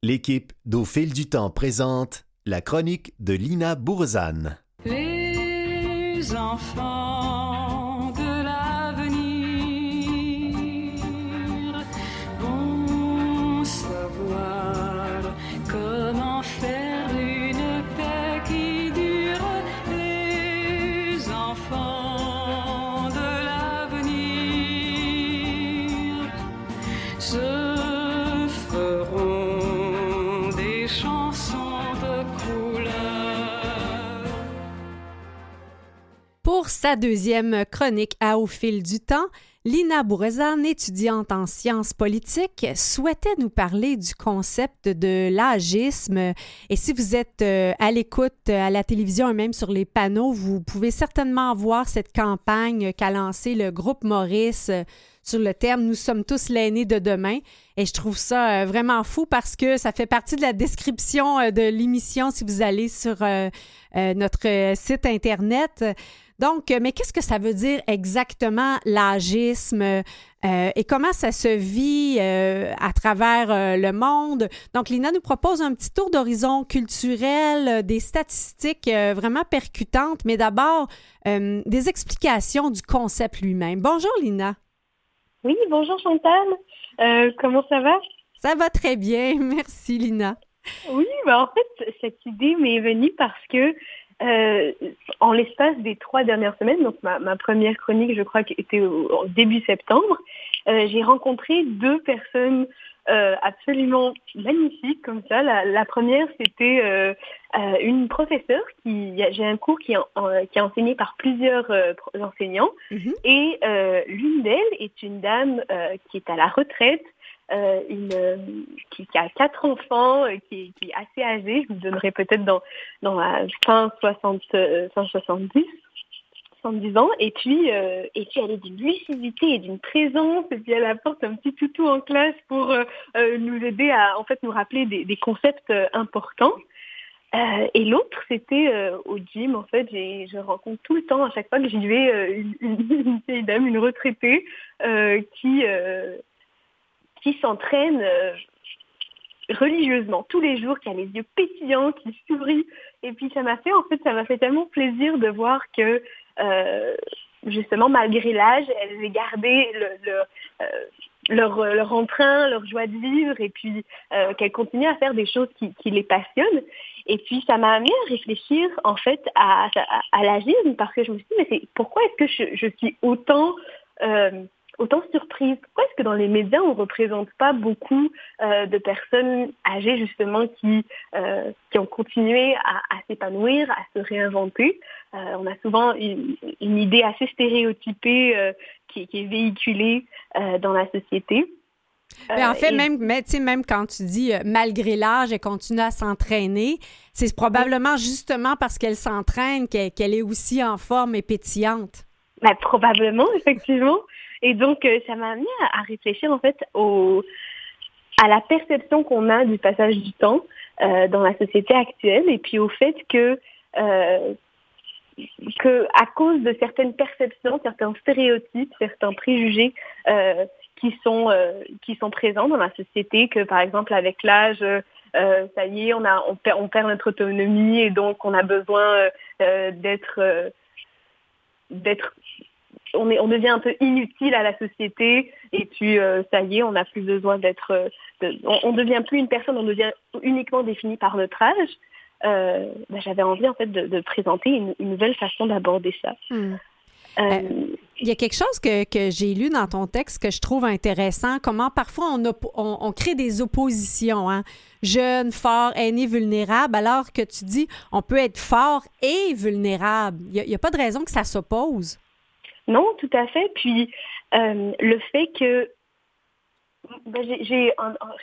L'équipe d'Au fil du temps présente la chronique de Lina Bourzane enfants sa deuxième chronique à Au fil du temps, Lina Bourezan, étudiante en sciences politiques, souhaitait nous parler du concept de l'agisme. Et si vous êtes euh, à l'écoute à la télévision et même sur les panneaux, vous pouvez certainement voir cette campagne qu'a lancée le groupe Maurice euh, sur le terme Nous sommes tous l'aîné de demain. Et je trouve ça euh, vraiment fou parce que ça fait partie de la description de l'émission si vous allez sur notre site Internet. Donc, euh, mais qu'est-ce que ça veut dire exactement l'agisme euh, et comment ça se vit euh, à travers le monde? Donc, Lina nous propose un petit tour d'horizon culturel, des statistiques vraiment percutantes, mais d'abord des explications du concept lui-même. Bonjour, Lina. Oui, bonjour Chantal. comment ça va? Ça va très bien. Merci, Lina. Oui, ben en fait, cette idée m'est venue parce que euh, en l'espace des trois dernières semaines, donc ma, première chronique, je crois, était au, début septembre, euh, j'ai rencontré deux personnes euh, absolument magnifiques comme ça. La, première, c'était une professeure qui, j'ai un cours qui, qui est enseigné par plusieurs enseignants, mm-hmm. et l'une d'elles est une dame qui est à la retraite euh, euh, qui, a quatre enfants, euh, qui, est assez âgée. Je vous donnerai peut-être dans, dans la fin, 60, fin 70. 70 ans et puis et puis elle est d'une lucidité et d'une présence et puis elle apporte un petit toutou en classe pour nous aider à en fait nous rappeler des, concepts importants et l'autre, c'était au gym. En fait, je rencontre tout le temps, à chaque fois que j'y vais, une, une, vieille dame, une retraitée, qui, qui s'entraîne euh, religieusement tous les jours, qui a les yeux pétillants, qui sourit. Et puis ça m'a fait, en fait, ça m'a fait tellement plaisir de voir que euh, justement, malgré l'âge, elles aient gardé euh, leur, entrain, leur joie de vivre, et puis qu'elles continuent à faire des choses qui, les passionnent. Et puis ça m'a amené à réfléchir en fait à, à, l'agisme, parce que je me suis dit, mais pourquoi est-ce que je, suis autant autant surprise. Pourquoi est-ce que dans les médias, on ne représente pas beaucoup euh, de personnes âgées, justement, qui, euh, qui ont continué à, s'épanouir, à se réinventer? Euh, On a souvent une, idée assez stéréotypée qui, est véhiculée dans la société. Mais en fait, même, mais, même quand tu dis malgré l'âge, elle continue à s'entraîner, c'est probablement justement parce qu'elle s'entraîne qu'elle est aussi en forme et pétillante. Bah, probablement, effectivement. Et donc, euh, ça m'a amené à, réfléchir en fait au, à la perception qu'on a du passage du temps euh, dans la société actuelle et puis au fait que euh, que à cause de certaines perceptions, certains stéréotypes, certains préjugés euh, qui sont euh, qui sont présents dans la société, que par exemple avec l'âge, euh, ça y est, on a on perd, on perd notre autonomie et donc on a besoin d'être d'être on, est, on devient un peu inutile à la société et puis euh, ça y est, on n'a plus besoin d'être, euh, de- on, on devient plus une personne, on devient uniquement défini par notre âge. Euh, bah, J'avais envie en fait de, de présenter une, une nouvelle façon d'aborder ça. Hmm. Euh, Il y a quelque chose que, que j'ai lu dans ton texte que je trouve intéressant, comment parfois on, oppo- on, on crée des oppositions, hein? jeune, fort, aîné, vulnérable, alors que tu dis on peut être fort et vulnérable. Il n'y a, pas de raison que ça s'oppose. Non, tout à fait. Puis euh, le fait que ben, j'ai-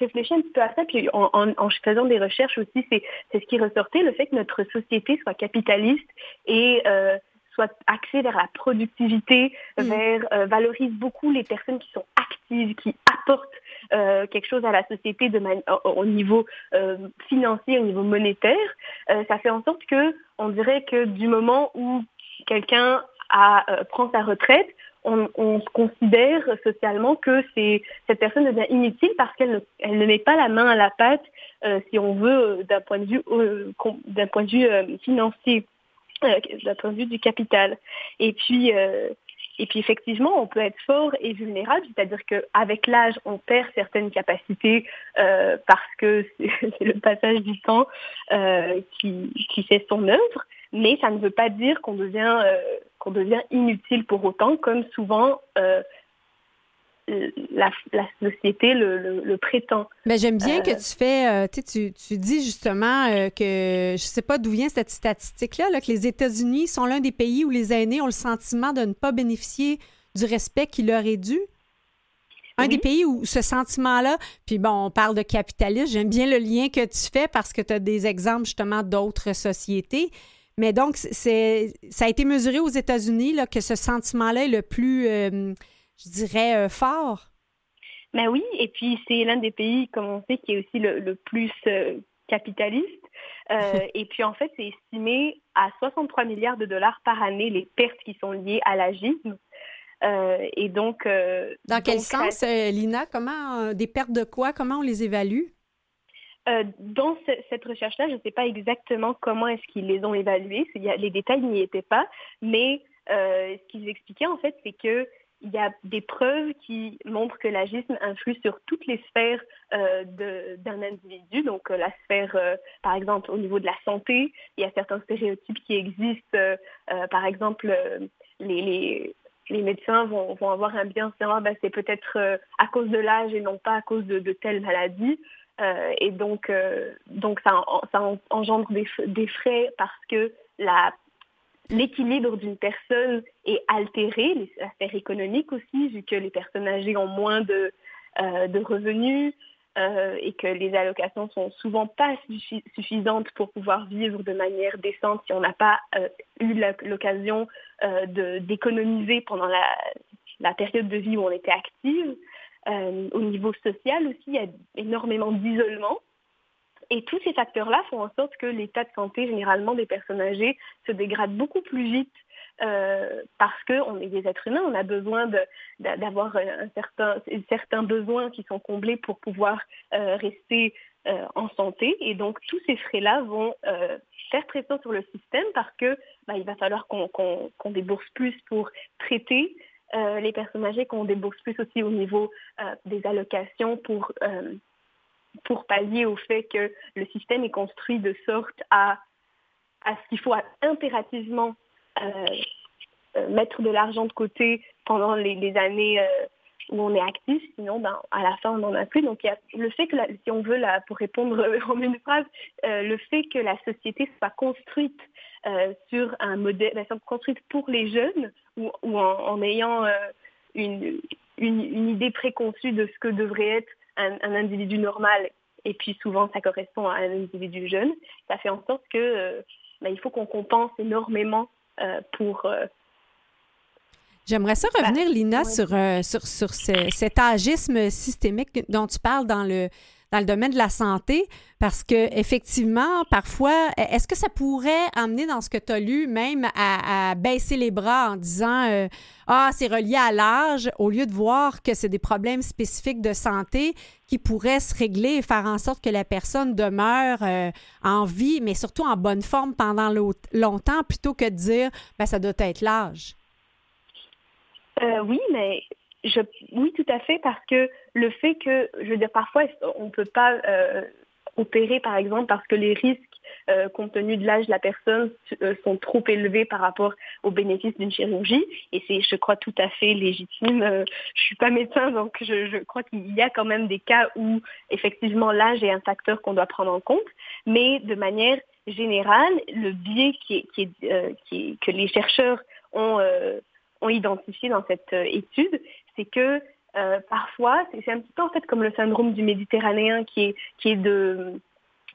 réfléchi un petit peu à ça, puis en, en- en faisant des recherches aussi, c'est ce qui ressortait, le fait que notre société soit capitaliste et euh, soit axée vers la productivité, Mm. vers euh, valorise beaucoup les personnes qui sont actives, qui apportent euh, quelque chose à la société de au, au niveau financier, au niveau monétaire, ça fait en sorte que on dirait que du moment où quelqu'un a, euh, prend sa retraite, on, considère socialement que cette personne devient inutile parce qu'elle ne, met pas la main à la pâte, euh, si on veut, euh, d'un point de vue d'un point de vue financier, d'un point de vue du capital. Et puis et puis effectivement, on peut être fort et vulnérable, c'est-à-dire qu'avec l'âge, on perd certaines capacités parce que c'est le passage du temps qui, fait son œuvre, mais ça ne veut pas dire qu'on devient, qu'on devient inutile pour autant, comme souvent euh, la, la société le, le- le prétend. Mais j'aime bien Euh, que tu fais, euh, tu, dis justement euh, que, je sais pas d'où vient cette statistique-là, là, que les États-Unis sont l'un des pays où les aînés ont le sentiment de ne pas bénéficier du respect qui leur est dû. Un Oui. des pays où ce sentiment-là, puis bon, on parle de capitalisme, j'aime bien le lien que tu fais parce que tu as des exemples justement d'autres sociétés. Mais donc, c'est, ça a été mesuré aux États-Unis là, que ce sentiment-là est le plus, euh, je dirais, euh, fort. Mais oui, et puis c'est l'un des pays, comme on sait, qui est aussi le, le plus euh, capitaliste. Et puis en fait, c'est estimé à 63 milliards de dollars par année les pertes qui sont liées à l'agisme. Et donc, Dans quel donc, sens, Lina? Comment, des pertes de quoi? Comment on les évalue? Euh, dans ce- cette recherche-là, je ne sais pas exactement comment est-ce qu'ils les ont évalués. Y a- les détails n'y étaient pas, mais euh, ce qu'ils expliquaient en fait, c'est que il y a des preuves qui montrent que l'agisme influe sur toutes les sphères euh, d'un individu. Donc euh, la sphère, euh, par exemple, au niveau de la santé, il y a certains stéréotypes qui existent. euh, par exemple, les, les, les médecins vont, vont avoir un bien dire, Ah, ben, c'est peut-être à cause de l'âge et non pas à cause de, de telle maladie. Euh, et donc, euh, donc ça, ça en- engendre des, des frais parce que l'équilibre d'une personne est altéré, les- sphère économique aussi, vu que les personnes âgées ont moins de, euh, de revenus euh, et que les allocations sont souvent pas suffi- suffisantes pour pouvoir vivre de manière décente si on n'a pas euh, eu l'occasion euh, d'économiser pendant la, la période de vie où on était active. Euh, au niveau social aussi, il y a énormément d'isolement. Et tous ces facteurs-là font en sorte que l'état de santé généralement des personnes âgées se dégrade beaucoup plus vite euh, parce qu'on est des êtres humains, on a besoin d'avoir un certain, certains besoins qui sont comblés pour pouvoir euh, rester euh, en santé. Et donc tous ces frais-là vont euh, faire pression sur le système parce que bah, il va falloir qu'on débourse plus pour traiter euh, les personnes âgées, qu'on débourse plus aussi au niveau euh, des allocations pour euh, pour pallier au fait que le système est construit de sorte à, à ce qu'il faut impérativement mettre de l'argent de côté pendant les, années où on est actif, sinon ben, à la fin on n'en a plus. Donc il y a le fait que, la- si on veut, là, pour répondre en une phrase, euh, le fait que la société soit construite euh, sur un modèle, ben, soit construite pour les jeunes ou, ou en, en ayant euh, une, une, une idée préconçue de ce que devrait être un, un individu normal, et puis souvent ça correspond à un individu jeune, ça fait en sorte que euh, ben, il faut qu'on compense énormément euh, pour, euh, J'aimerais ça revenir, Lina, sur, euh, sur, sur ce- cet agisme systémique dont tu parles dans le, dans le domaine de la santé, parce que effectivement, parfois, e, est-ce que ça pourrait amener dans ce que tu as lu même à, à baisser les bras en disant euh, Ah, c'est relié à l'âge, au lieu de voir que c'est des problèmes spécifiques de santé qui pourraient se régler et faire en sorte que la personne demeure euh, en vie, mais surtout en bonne forme pendant longtemps, plutôt que de dire ben, ça doit être l'âge? Euh, oui, mais je, oui, tout à fait, parce que le fait que, je veux dire, parfois, on ne peut pas euh, opérer, par exemple, parce que les risques, euh, compte tenu de l'âge de la personne, euh, sont trop élevés par rapport aux bénéfices d'une chirurgie. Et c'est, je crois, tout à fait légitime. Euh, je suis pas médecin, donc je, je crois qu'il y a quand même des cas où, effectivement, l'âge est un facteur qu'on doit prendre en compte. Mais de manière générale, le biais qui est, qui est, euh, qui est- que les chercheurs ont euh, ont identifié dans cette euh, étude, c'est que euh, parfois, c'est un petit peu en fait comme le syndrome du Méditerranéen qui est, qui est de,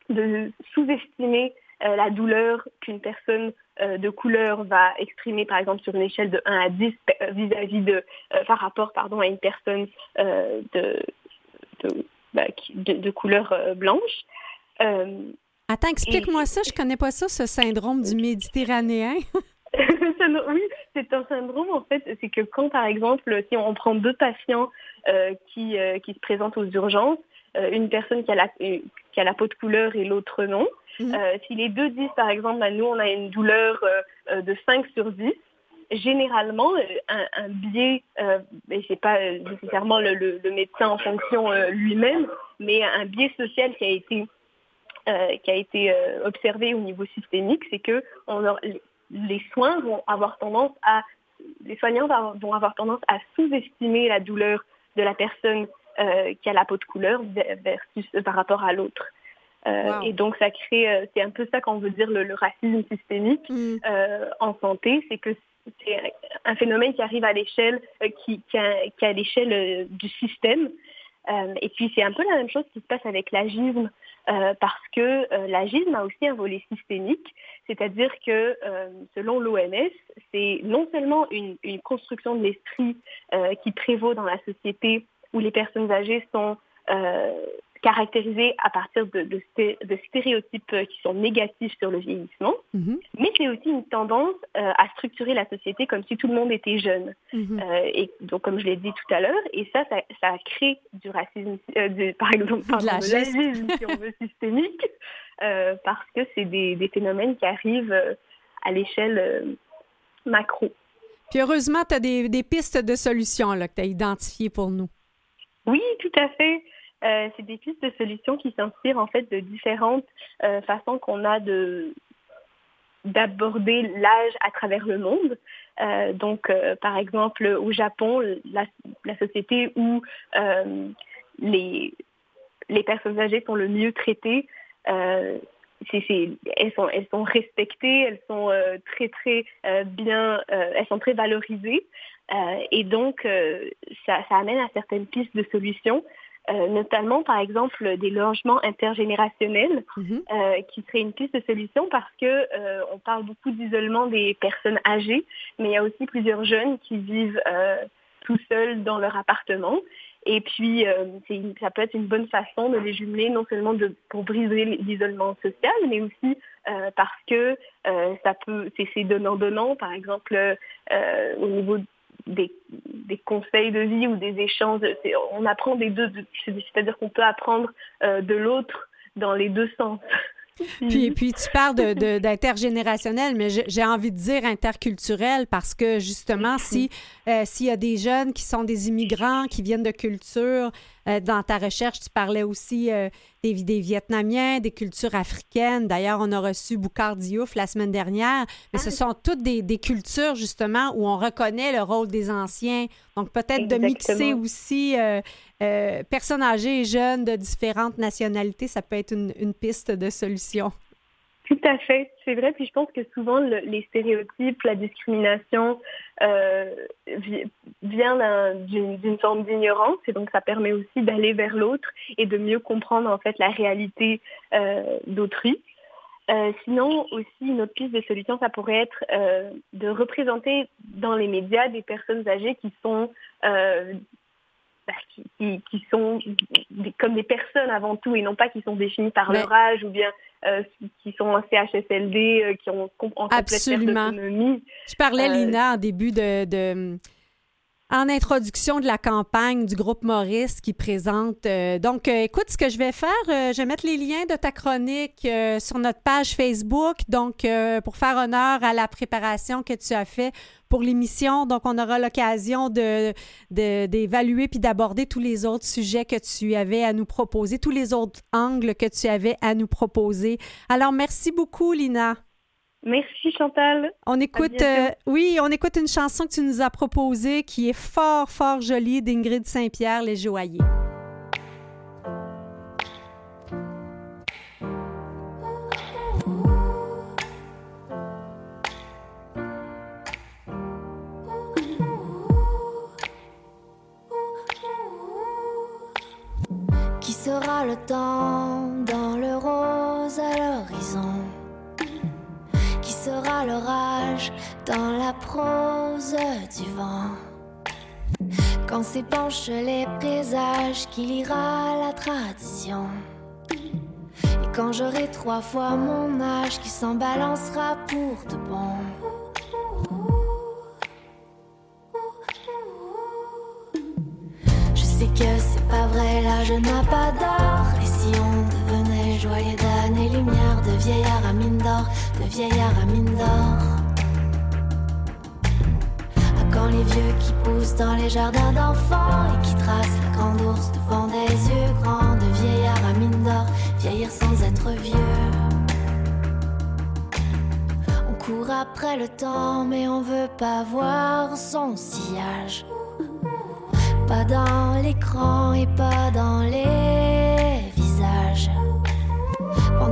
de sous-estimer euh, la douleur qu'une personne euh, de couleur va exprimer, par exemple, sur une échelle de 1 à 10 euh, vis-à-vis de, par rapport pardon, à une personne de, de, bah, qui- de- de couleur blanche. Attends, explique-moi ça. Je connais pas ça, ce syndrome du Méditerranéen. Oui, c'est un syndrome en fait, c'est que quand par exemple, si on prend deux patients euh, qui, euh, qui se présentent aux urgences, euh, une personne qui a, la, qui a la peau de couleur et l'autre non, Mhm. si les deux disent par exemple, bah, nous on a une douleur de 5 sur 10, généralement un, un biais, et c'est pas nécessairement le, le- le médecin en fonction lui-même, mais un biais social qui a été euh, qui a été euh, observé au niveau systémique, c'est que on a- les soins vont avoir tendance à, les soignants vont avoir tendance à sous-estimer la douleur de la personne euh, qui a la peau de couleur ver- versus euh, par rapport à l'autre. Euh, Wow. Et donc ça crée, euh, c'est un peu ça qu'on veut dire le, le racisme systémique Mm. euh, en santé, c'est que c'est un phénomène qui arrive à l'échelle, euh, qui, qui, a- qui à l'échelle du système. Euh, et puis c'est un peu la même chose qui se passe avec l'agisme, euh, parce que euh, l'agisme a aussi un volet systémique, c'est-à-dire que euh, selon l'OMS, c'est non seulement une, construction de l'esprit euh, qui prévaut dans la société où les personnes âgées sont caractérisées à partir de, de sté- de stéréotypes euh, qui sont négatifs sur le vieillissement, Mhm. mais c'est aussi une tendance euh, à structurer la société comme si tout le monde était jeune. Mhm. Euh, et donc, comme je l'ai dit tout à l'heure, et ça, ça, ça crée du racisme, euh, du- par exemple, pardon, de l'agisme. l'agisme, si on veut, systémique, parce que c'est des, des phénomènes qui arrivent à l'échelle macro. Puis heureusement, tu as des, des pistes de solutions là, que tu as identifiées pour nous. Oui, tout à fait. Euh, c'est des pistes de solutions qui s'inspirent en fait de différentes euh, façons qu'on a de d'aborder l'âge à travers le monde. Euh, donc, par exemple, au Japon, la, société où les, les personnes âgées sont le mieux traitées, elles, sont, elles sont respectées, elles sont très très bien, elles sont très valorisées. Et donc, ça amène à certaines pistes de solutions, euh, notamment par exemple des logements intergénérationnels, Mhm. euh, qui serait une piste de solution parce que euh, on parle beaucoup d'isolement des personnes âgées, mais il y a aussi plusieurs jeunes qui vivent euh, tout seuls dans leur appartement. Et puis, euh, une- ça peut être une bonne façon de les jumeler, non seulement de, pour briser l'isolement social, mais aussi euh, parce que euh, ça peut, c'est donnant-donnant, par exemple, euh, au niveau des, conseils de vie ou des échanges. On apprend des deux, c'est-à-dire qu'on peut apprendre euh, de l'autre dans les deux sens. Puis, puis tu parles de- de- d'intergénérationnel, mais j'ai j'ai envie de dire interculturel parce que justement, si euh, s'il y a des jeunes qui sont des immigrants, qui viennent de cultures, euh, dans ta recherche, tu parlais aussi euh, des, des Vietnamiens, des cultures africaines. D'ailleurs, on a reçu Boucard Diouf la semaine dernière, mais ce sont toutes des, des cultures justement où on reconnaît le rôle des anciens. Donc peut-être de mixer aussi euh, personnes âgées et jeunes de différentes nationalités, ça peut être une, une piste de solution. Tout à fait, c'est vrai. Puis je pense que souvent le- les stéréotypes, la discrimination euh, vi- vient d'un- d'une d'une forme d'ignorance et donc ça permet aussi d'aller vers l'autre et de mieux comprendre en fait la réalité euh, d'autrui. Euh, sinon, aussi, une autre piste de solution, ça pourrait être euh, de représenter dans les médias des personnes âgées qui sont, euh, bah, qui, qui- qui sont des- comme des personnes avant tout et non pas qui sont définies par Mais- leur âge ou bien euh, qui- sont en CHSLD, euh, qui ont en complète perte Absolument. d'autonomie. Je parlais, Euh, Lina, en début de, de- En introduction de la campagne du groupe Maurice qui présente. euh, donc, euh, écoute, ce que je vais faire, euh, je vais mettre les liens de ta chronique euh, sur notre page Facebook. Donc, euh, pour faire honneur à la préparation que tu as fait pour l'émission. Donc, on aura l'occasion de, de- d'évaluer puis d'aborder tous les autres sujets que tu avais à nous proposer, tous les autres angles que tu avais à nous proposer. Alors, merci beaucoup, Lina. Merci Chantal. On écoute, euh, oui, on écoute une chanson que tu nous as proposée qui est fort, fort jolie d'Ingrid Saint-Pierre, Les Joailliers. Qui sera le temps dans le rose à l'horizon? L'orage dans la prose du vent. Quand s'épanchent les présages, qui lira la tradition. Et quand j'aurai trois fois mon âge, qui s'en balancera pour de bon. Je sais que c'est pas vrai, là je n'ai pas d'or. Et si on devenait joyeux de vieillard à mine d'or, de vieillard à mine d'or. À quand les vieux qui poussent dans les jardins d'enfants et qui tracent la grande ours devant des yeux grands, de vieillard à mine d'or, vieillir sans être vieux. On court après le temps, mais on veut pas voir son sillage. Pas dans l'écran et pas dans les.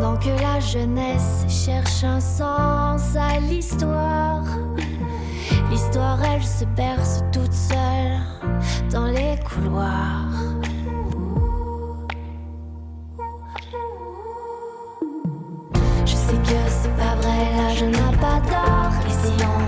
Que la jeunesse cherche un sens à l'histoire, l'histoire elle se berce toute seule dans les couloirs. Je sais que c'est pas vrai, là je n'ai pas d'or. Et si on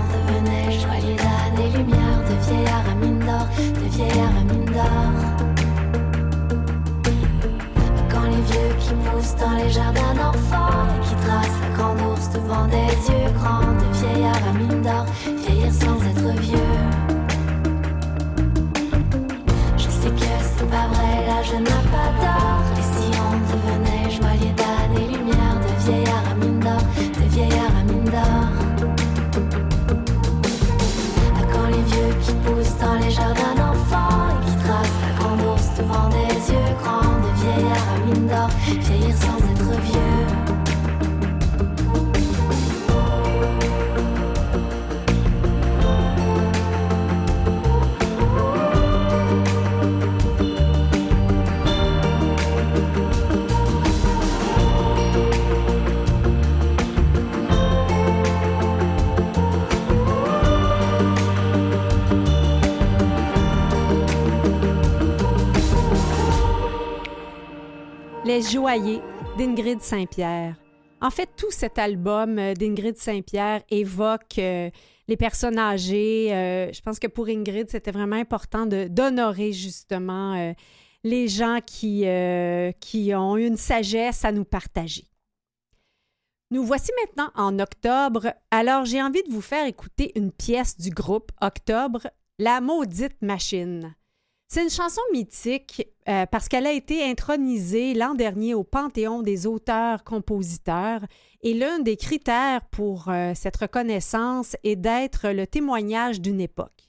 vrai, là Les d'Ingrid Saint-Pierre. En fait, tout cet album euh, d'Ingrid Saint-Pierre évoque euh, les personnes âgées. Euh, je pense que pour Ingrid, c'était vraiment important d'honorer justement les gens qui, qui ont une sagesse à nous partager. Nous voici maintenant en octobre. Alors, j'ai envie de vous faire écouter une pièce du groupe Octobre, La maudite machine. C'est une chanson mythique euh, parce qu'elle a été intronisée l'an dernier au Panthéon des auteurs-compositeurs et l'un des critères pour euh, cette reconnaissance est d'être le témoignage d'une époque.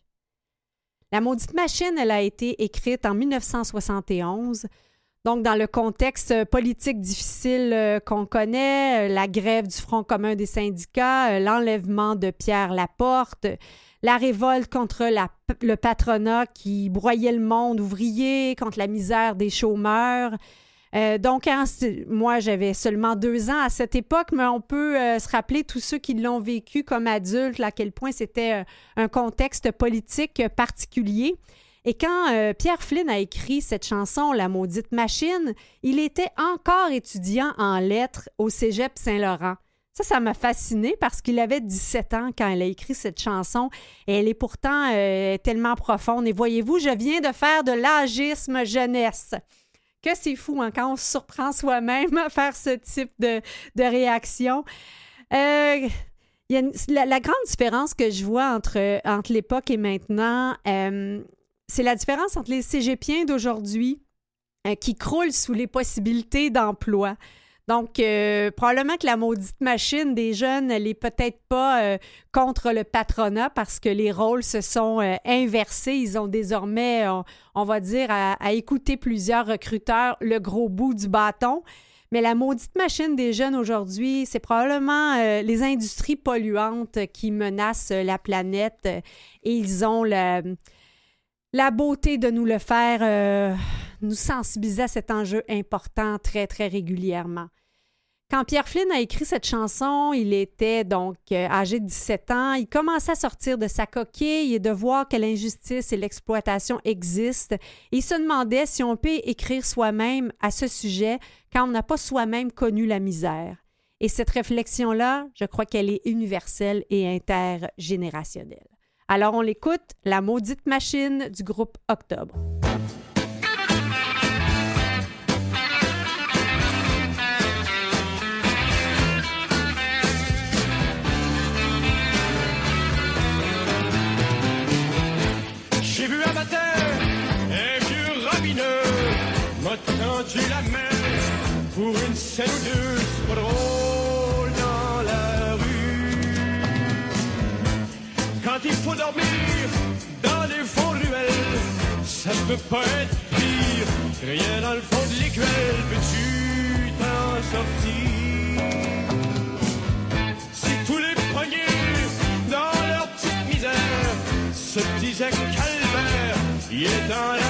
La maudite machine, elle a été écrite en 1971, donc dans le contexte politique difficile euh, qu'on connaît, la grève du Front commun des syndicats, l'enlèvement de Pierre Laporte, la révolte contre la- le patronat qui broyait le monde ouvrier, contre la misère des chômeurs. Euh, donc, hein, moi, j'avais seulement deux ans à cette époque, mais on peut euh, se rappeler tous ceux qui l'ont vécu comme adultes, à quel point c'était euh, un contexte politique particulier. Et quand Pierre Flynn a écrit cette chanson, La maudite machine, il était encore étudiant en lettres au Cégep Saint-Laurent. Ça, ça m'a fasciné parce qu'il avait 17 ans quand il a écrit cette chanson et elle est pourtant euh, tellement profonde. Et voyez-vous, je viens de faire de l'agisme jeunesse. Que c'est fou hein, quand on se surprend soi-même à faire ce type de, de réaction. Euh, la, grande différence que je vois entre, entre l'époque et maintenant, euh, c'est la différence entre les cégepiens d'aujourd'hui qui croulent sous les possibilités d'emploi. Donc, euh, probablement que la maudite machine des jeunes, elle est peut-être pas euh, contre le patronat parce que les rôles se sont euh, inversés. Ils ont désormais, on, on va dire, à, à écouter plusieurs recruteurs le gros bout du bâton. Mais la maudite machine des jeunes aujourd'hui, c'est probablement euh, les industries polluantes qui menacent euh, la planète euh, et ils ont la, la beauté de nous le faire, euh, nous sensibiliser à cet enjeu important très, très régulièrement. Quand Pierre Flynn a écrit cette chanson, il était donc euh, âgé de 17 ans. Il commençait à sortir de sa coquille et de voir que l'injustice et l'exploitation existent. Il se demandait si on peut écrire soi-même à ce sujet quand on n'a pas soi-même connu la misère. Et cette réflexion-là, je crois qu'elle est universelle et intergénérationnelle. Alors on l'écoute, La maudite machine du groupe Octobre. Pour une scène ou deux, c'est drôle dans la rue. Quand il faut dormir dans les fonds ruelles, ça peut pas être pire. Rien dans le fond de l'écuelle, peux-tu t'en sortir? Si tous les poignets dans leur petite misère se disaient calvaire, il est temps d'arrêter,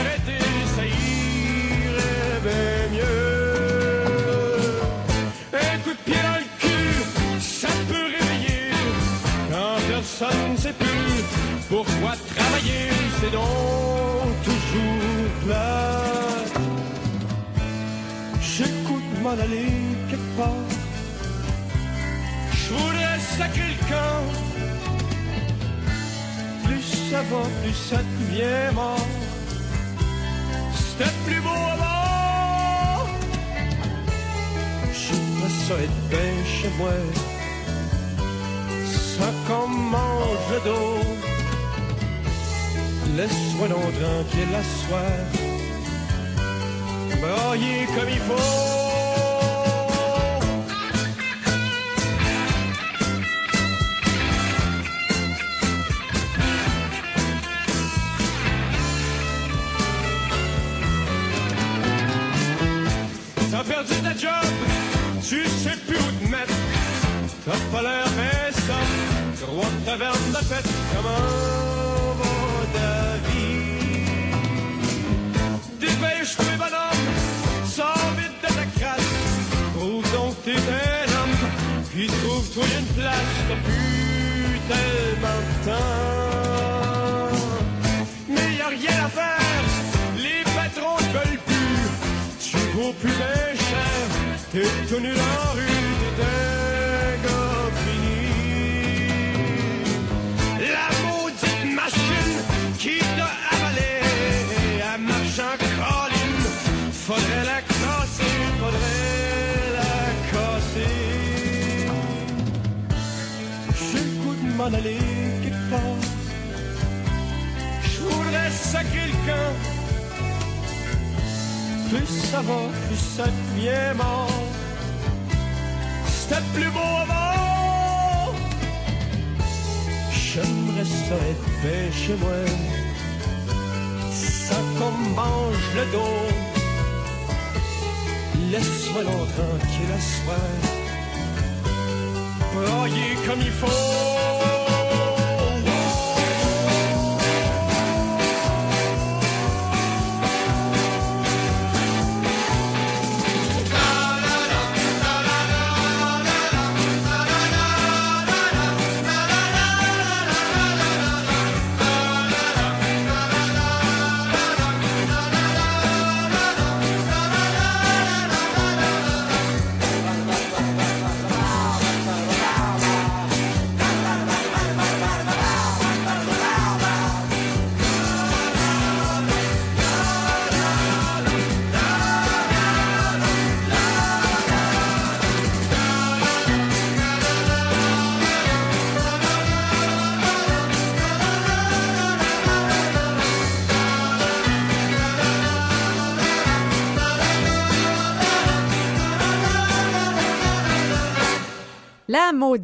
personne ne sait plus pourquoi travailler, c'est donc toujours plat. J'écoute m'en aller quelque part. Je voudrais sacrer le camp. Plus ça va, plus ça devient mort. C'était plus beau avant. J'aimerais ça être bien chez moi. Ça qu'on mange dos. Laisse-moi donc tranquille la soir. Brailler comme il faut. Tavernes de fête. Va ta vie? Dépêche-toi, bonhomme, sors vite de ta crasse. Trouve donc t'es un homme, puis trouve-toi une place. T'as plus tellement de temps. Mais y a rien à faire, les patrons te veulent plus. Tu vaux plus bien cher, t'es tout nu dans la rue, ça va, ça devient mort. C'était plus beau avant. J'aimerais ça être bien chez moi. Ça qu'on mange le dos. Laisse-moi donc tranquille à soir. Comme il faut.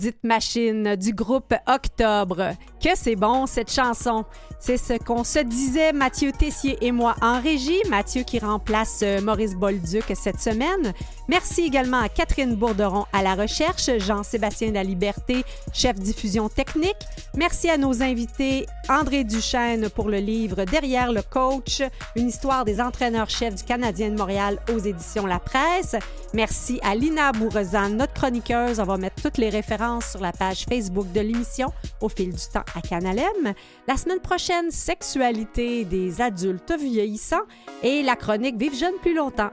Maudite machine du groupe Octobre. Que c'est bon cette chanson. C'est ce qu'on se disait Mathieu Tessier et moi en régie. Mathieu qui remplace euh, Maurice Bolduc cette semaine. Merci également à Catherine Bourderon à la recherche, Jean-Sébastien Liberté, chef diffusion technique. Merci à nos invités André Duchesne pour le livre Derrière le coach, une histoire des entraîneurs-chefs du Canadien de Montréal aux éditions La Presse. Merci à Lina Bourrezan, notre chroniqueuse. On va mettre toutes les références sur la page Facebook de l'émission Au fil du temps à Canalem. La semaine prochaine, sexualité des adultes vieillissants et la chronique Vive jeune plus longtemps.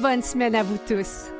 Bonne semaine à vous tous.